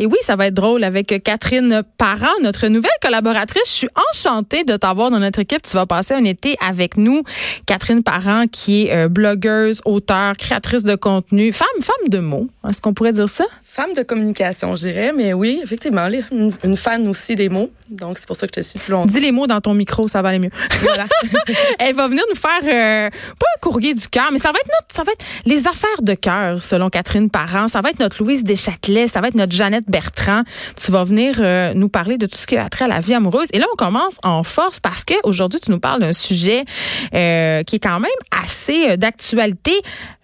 Et oui, ça va être drôle avec Catherine Parent, notre nouvelle collaboratrice. Je suis enchantée de t'avoir dans notre équipe. Tu vas passer un été avec nous. Catherine Parent, qui est euh, blogueuse, auteure, créatrice de contenu, femme, femme de mots. Est-ce qu'on pourrait dire ça? Femme de communication, je dirais. Mais oui, effectivement, une, une fan aussi des mots. Donc, c'est pour ça que je te suis plus longtemps. Dis les mots dans ton micro, ça va aller mieux. Voilà. Elle va venir nous faire, euh, pas un courrier du cœur, mais ça va être notre, ça va être les affaires de cœur, selon Catherine Parent. Ça va être notre Louise Deschâtelet, ça va être notre Jeannette Bertrand. Tu vas venir euh, nous parler de tout ce qui a trait à la vie amoureuse. Et là, on commence en force parce que aujourd'hui, tu nous parles d'un sujet euh, qui est quand même assez d'actualité.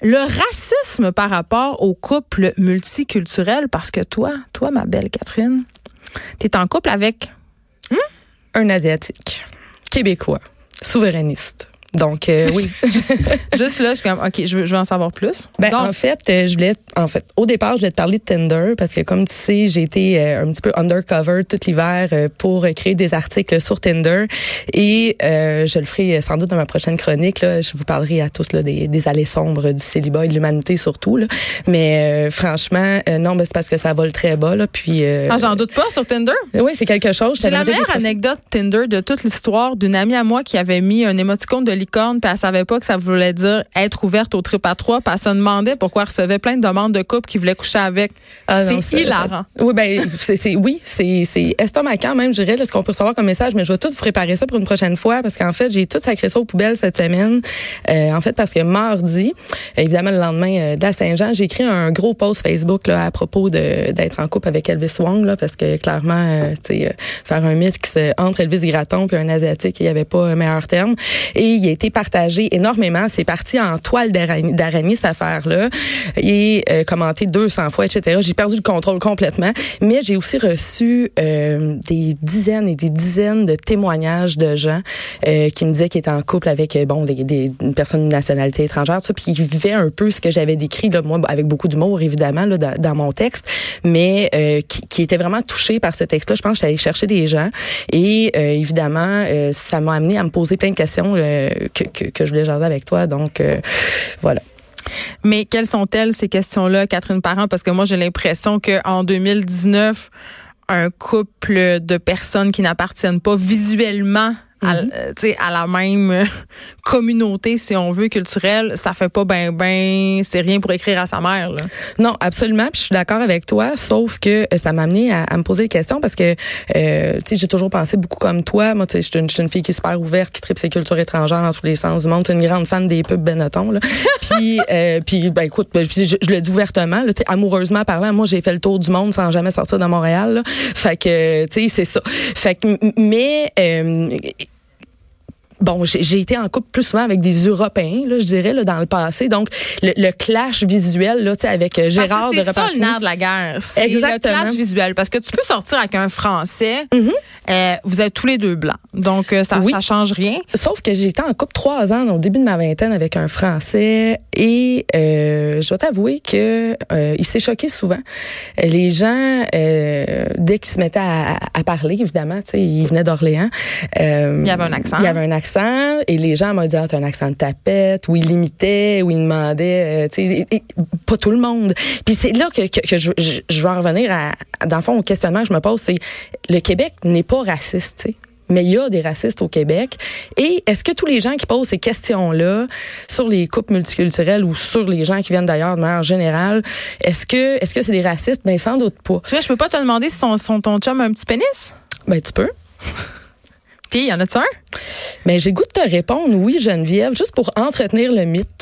Le racisme par rapport aux couples multiculturels. Parce que toi, toi, ma belle Catherine, tu es en couple avec un Asiatique, québécois, souverainiste. Donc, euh, oui. Juste là, je suis comme, OK, je veux, je veux en savoir plus. Ben, en fait, euh, je voulais, en fait, au départ, je voulais te parler de Tinder parce que, comme tu sais, j'ai été euh, un petit peu undercover tout l'hiver pour créer des articles sur Tinder et je le ferai sans doute dans ma prochaine chronique. Là, je vous parlerai à tous là, des, des allées sombres du célibat et de l'humanité surtout. Là. Mais franchement, non, ben, c'est parce que ça vole très bas. Là, puis, ah, j'en doute pas sur Tinder? Oui, c'est quelque chose. C'est la meilleure anecdote Tinder de toute l'histoire d'une amie à moi qui avait mis un émoticône de licorne, puis elle savait pas que ça voulait dire être ouverte au trip à trois, puis elle se demandait pourquoi elle recevait plein de demandes de couples qui voulaient coucher avec. Ah c'est hilarant. Oui, ben, c'est, oui, c'est, c'est estomacant même, je dirais, ce qu'on peut recevoir comme message, mais je vais tout vous préparer ça pour une prochaine fois, parce qu'en fait, j'ai tout sacré ça aux poubelles cette semaine. Euh, en fait, parce que mardi, évidemment, le lendemain euh, de la Saint-Jean, j'ai écrit un gros post Facebook là, à propos de, d'être en couple avec Elvis Wong, là, parce que clairement, euh, tu sais, faire un mix entre Elvis Gratton et un Asiatique, il n'y avait pas un meilleur terme. Et il a été partagé énormément. C'est parti en toile d'araignée, cette affaire-là. Et euh, commenté 200 fois, etc. J'ai perdu le contrôle complètement. Mais j'ai aussi reçu euh, des dizaines et des dizaines de témoignages de gens euh, qui me disaient qu'ils étaient en couple avec bon des, des, une personne de nationalité étrangère, ça, puis ils vivaient un peu ce que j'avais décrit, là, moi, avec beaucoup d'humour, évidemment, là, dans, dans, mon texte, mais qui, qui étaient vraiment touchés par ce texte-là. Je pense que allée chercher des gens. Et évidemment, ça m'a amené à me poser plein de questions que, je voulais jaser avec toi. Donc, euh, voilà. Mais quelles sont-elles, ces questions-là, Catherine Parent? Parce que moi, j'ai l'impression qu'en 2019, un couple de personnes qui n'appartiennent pas visuellement à, mhm. euh, à la même communauté, si on veut, culturelle, ça fait pas ben ben, c'est rien pour écrire à sa mère. Là. Non, absolument. Puis je suis d'accord avec toi, sauf que euh, ça m'a amené à, me poser des questions parce que, euh, tu sais, j'ai toujours pensé beaucoup comme toi. Moi, tu sais, je suis une, une, fille qui est super ouverte, qui tripe ses cultures étrangères dans tous les sens du monde. Tu une grande fan des pubs Benetton. Là. puis, euh, puis, ben écoute, ben, je, je, le dis ouvertement, là, amoureusement parlant, moi, j'ai fait le tour du monde sans jamais sortir de Montréal. Là. Fait que, tu sais, c'est ça. Fait que, mais euh, bon, j'ai été en couple plus souvent avec des Européens, là, je dirais, là, dans le passé. Donc, le, clash visuel, là, tu sais, avec euh, Gérard de C'est ça le nerf de la guerre. C'est le clash visuel. Parce que tu peux sortir avec un Français, mm-hmm. euh, vous êtes tous les deux blancs. Donc, euh, ça, ça change rien. Sauf que j'ai été en couple trois ans au début de ma vingtaine avec un Français et euh, je dois t'avouer que il s'est choqué souvent. Les gens, dès qu'ils se mettaient à, à parler, évidemment, tu sais, il venait d'Orléans. il y avait un accent. Il y avait un accent et les gens m'ont dit ah, t'as un accent de tapette ou ils l'imitaient ou ils demandaient euh, tu sais pas tout le monde puis c'est là que, que, je, je, vais en revenir à dans le fond au questionnement que je me pose c'est le Québec n'est pas raciste tu sais mais il y a des racistes au Québec. Et est-ce que tous les gens qui posent ces questions-là sur les couples multiculturels ou sur les gens qui viennent d'ailleurs de manière générale, est-ce que est-ce que c'est des racistes? Ben sans doute pas. Tu vois, je peux pas te demander si son, son ton chum a un petit pénis? Ben tu peux. Y en a-tu un? Mais j'ai goût de te répondre oui, Geneviève, juste pour entretenir le mythe.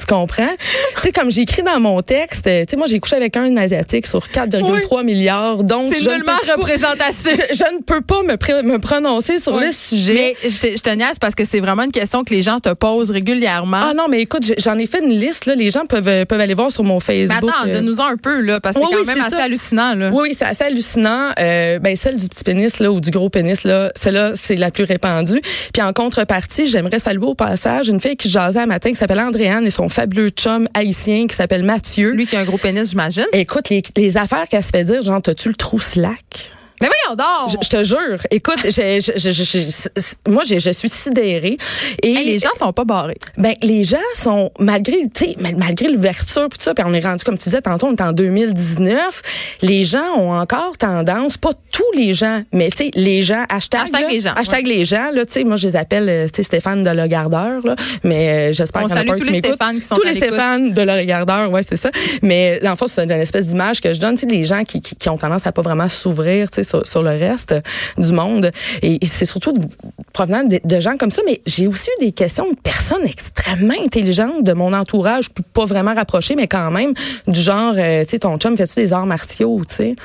Tu comprends? tu sais, comme j'ai écrit dans mon texte, tu sais, moi, j'ai couché avec un asiatique sur 4,3 milliards. Donc, c'est nullement représentatif. Je, ne peux pas me, me prononcer sur le sujet. Mais je, je te niaise parce que c'est vraiment une question que les gens te posent régulièrement. Ah non, mais écoute, j'en ai fait une liste, là. Les gens peuvent, peuvent aller voir sur mon Facebook. Mais attends, euh. donne-nous un peu, là, parce que c'est quand même assez hallucinant, là. Oui, c'est assez hallucinant. Euh, ben, celle du petit pénis, là, ou du gros pénis, là, celle-là, c'est la plus répandue. Puis en contrepartie, j'aimerais saluer au passage une fille qui jasait un matin qui s'appelle Andréane et son fabuleux chum haïtien qui s'appelle Mathieu. Lui qui a un gros pénis, j'imagine. Écoute, les, les affaires qu'elle se fait dire, genre, t'as-tu le trou slack? Mais voyons donc! Je, je te jure. Écoute, je, je, je, je- je- moi, je, je suis sidérée. Et Hey, les gens sont pas barrés. ben, les gens sont, malgré, tu sais, mal- malgré l'ouverture, pis tout ça, puis on est rendu, comme tu disais tantôt, on est en 2019, les gens ont encore tendance, pas tous les gens, mais tu sais, les gens, hashtag, Hashtag là, les gens, hashtag les gens, là, tu sais, moi, je les appelle, euh, tu sais, Stéphane de Le Gardeur, là, mais euh, j'espère On qu'il y en a salue tous les. Stéphane qui sont Tous les. Stéphane de Le Regardeur, ouais, c'est ça. Mais, le fond, c'est une espèce d'image que je donne, tu sais, les gens qui, qui, qui ont tendance à pas vraiment s'ouvrir, tu sais, sur, le reste du monde. Et, c'est surtout provenant de, gens comme ça. Mais j'ai aussi eu des questions de personnes extrêmement intelligentes de mon entourage, pas vraiment rapprochées, mais quand même, du genre, euh, tu sais, ton chum, fais-tu des arts martiaux, tu sais?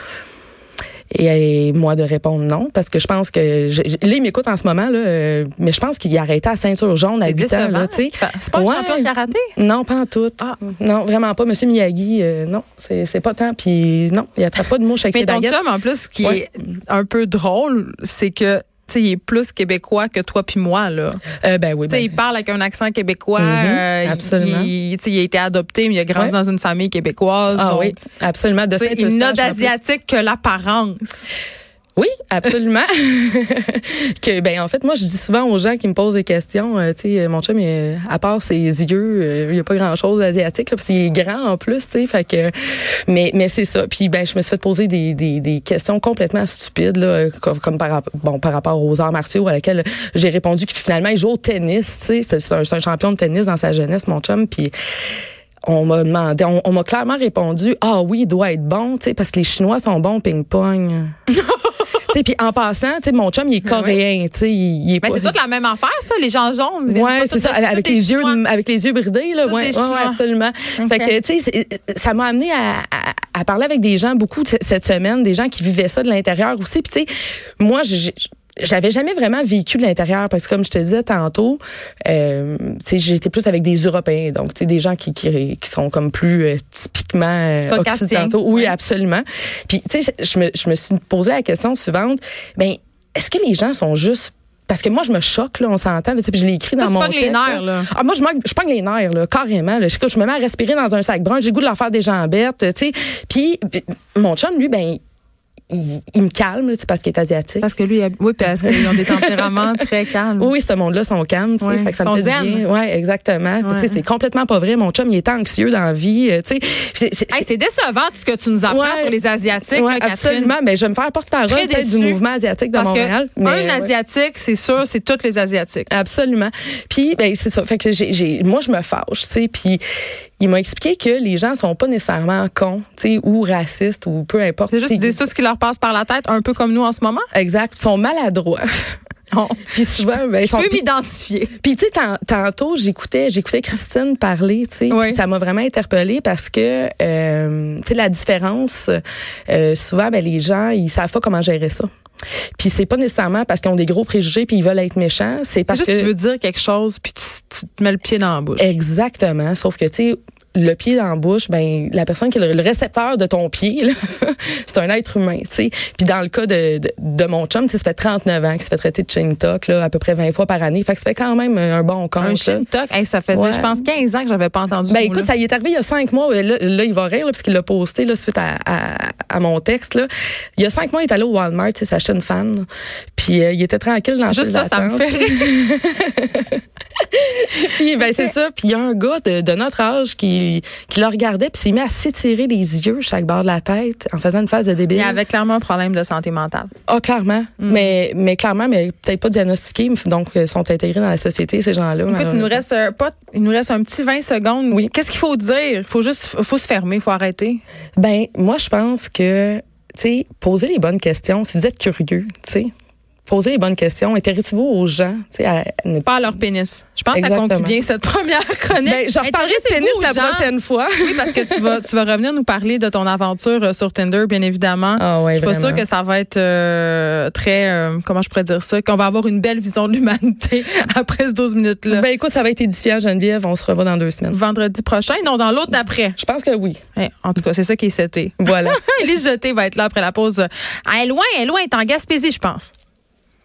Et, et moi de répondre non parce que je pense que je- là il m'écoute en ce moment là euh, mais je pense qu'il a arrêté à ceinture jaune à C'est 8 ans là tu sais C'est pas un Ouais. champion de karaté? non, pas en tout. Ah. Non, vraiment pas. Monsieur Miyagi, euh, non, c'est c'est pas tant. Puis non, il attrape pas de mouche avec Mais ses ton baguettes. chum, en plus, ce qui Ouais. est un peu drôle, c'est que il est plus québécois que toi puis moi là. Euh, ben oui, ben, il parle avec un accent québécois. Mhm, euh, absolument. Il, il a été adopté, mais il a grandi Ouais. dans une famille québécoise. ah donc, oui, absolument. De il n'a d'asiatique que l'apparence. Oui, absolument. que ben en fait, moi je dis souvent aux gens qui me posent des questions, euh, tu sais, mon chum, à part ses yeux, euh, il y a pas grand chose d'asiatique, parce qu'il est grand en plus, tu sais, fait que, mais mais c'est ça. Puis ben je me suis fait poser des, des, des questions complètement stupides là, comme, comme par bon par rapport aux arts martiaux à laquelle j'ai répondu que finalement il joue au tennis, tu sais, c'est un, champion de tennis dans sa jeunesse, mon chum, puis on m'a demandé, on, on m'a clairement répondu, ah oui, il doit être bon, tu sais, parce que les Chinois sont bons ping-pong. Sais, puis en passant, tu sais, mon chum, il est coréen, tu sais, il, il est Ben, c'est toute la même affaire, ça, les gens jaunes. Ouais, c'est ça, avec les yeux, avec les yeux bridés là, ouais, absolument. Fait que tu sais, ça m'a amené à, parler avec des gens beaucoup cette semaine, des gens qui vivaient ça de l'intérieur aussi. Puis tu sais, moi, j'ai- j'avais jamais vraiment vécu de l'intérieur parce que comme je te disais tantôt, euh, tu sais, j'étais plus avec des Européens, donc tu sais, des gens qui, qui qui sont comme plus euh, typiquement euh, occidentaux. Oui, absolument. Puis tu sais, je, me je me suis posé la question suivante. Ben, est-ce que les gens sont juste parce que moi, je me choque, là, on s'entend. tu Puis je l'ai écrit Toi, dans tu mon les texte, nerfs, là. ah, moi, je, manque, je pogne les nerfs, là, carrément. Là. Je, je me mets à respirer dans un sac brun. J'ai goût de leur faire des jambettes, tu sais. Puis, mon chum, lui, ben, il, il me calme, c'est parce qu'il est asiatique. Parce que lui, oui, parce qu'ils ont des tempéraments très calmes. Oui, ce monde-là sont calmes, tu sais, Ouais, fait que ça sont me fait zen. du bien. Ouais, exactement. Ouais. Tu sais, c'est complètement pas vrai. Mon chum, il est anxieux dans la vie, euh, tu sais. C'est- Hey, décevant tout ce que tu nous apprends Ouais. sur les Asiatiques, là, absolument. Mais je vais me faire porte-parole du mouvement asiatique de Parce Montréal. que mais, un. Asiatique, c'est sûr, c'est tous les Asiatiques. Absolument. Puis ben c'est ça. Fait que j'ai, moi je me fâche, tu sais. Puis il m'a expliqué que les gens sont pas nécessairement cons, tu sais, ou racistes ou peu importe. C'est juste disent tout ce qui leur passe par la tête, un peu comme nous en ce moment? Exact. Ils sont maladroits. Puis souvent, ben, Je sont. peux m'identifier. Puis tu sais, tant- tantôt j'écoutais, j'écoutais Christine parler, tu sais, Oui. ça m'a vraiment interpellée parce que, euh, tu sais, la différence, euh, souvent, ben les gens, ils savent pas comment gérer ça. Puis c'est pas nécessairement parce qu'ils ont des gros préjugés puis ils veulent être méchants, c'est parce juste que que tu veux dire quelque chose, puis tu, tu te mets le pied dans la bouche. Exactement. Sauf que, tu sais, le pied dans la bouche, ben la personne qui est le, le récepteur de ton pied, c'est un être humain, tu sais. Puis dans le cas de, de, de mon chum, ça fait 39 ans qu'il se fait traiter de chain talk, là, à peu près 20 fois par année. Fait que ça fait quand même un bon compte. Un là. shin talk, hey, ça faisait, Ouais. je pense, 15 ans que j'avais pas entendu Ben écoute, ça y est arrivé il y a cinq mois. Là, là, il va rire là, parce qu'il l'a posté là, suite à, à, à mon texte. Là. Il y a cinq mois, il est allé au Walmart, tu sais, s'acheter une fan. Puis euh, il était tranquille dans Juste ça, ça me fait rire. Puis ben c'est ça. Puis il y a un gars de, de notre âge qui, qui le regardait puis s'est mis à s'étirer les yeux chaque bord de la tête en faisant une phase de débile. Il avait clairement un problème de santé mentale. Ah clairement, mais mais clairement, mais peut-être pas diagnostiqués, donc euh, sont intégrés dans la société ces gens-là. Écoute, il nous reste euh, pas, il nous reste un petit 20 secondes. Oui. Qu'est-ce qu'il faut dire? Il faut juste, faut se fermer, il faut arrêter. Ben moi je pense que tu sais poser les bonnes questions. Si vous êtes curieux, tu sais. Posez les bonnes questions. Intéressez-vous aux gens. tu sais, à Pas à leur pénis. Je pense que ça Exactement. conclut bien cette première chronique. Ben, je reparlerai de aux la gens. prochaine fois. Oui, parce que tu vas, tu vas revenir nous parler de ton aventure euh, sur Tinder, bien évidemment. Ah ouais, je suis pas sûre que ça va être euh, très, euh, comment je pourrais dire ça, qu'on va avoir une belle vision de l'humanité après ces 12 minutes-là. Ben écoute, ça va être édifiant, Geneviève. On se revoit dans deux semaines. Vendredi prochain, non, dans l'autre d'après. Je pense que oui. En tout cas, c'est ça qui est seté. Voilà. Élise Jeté va être là après la pause. Elle est loin, elle est loin, elle est en Gaspésie, je pense.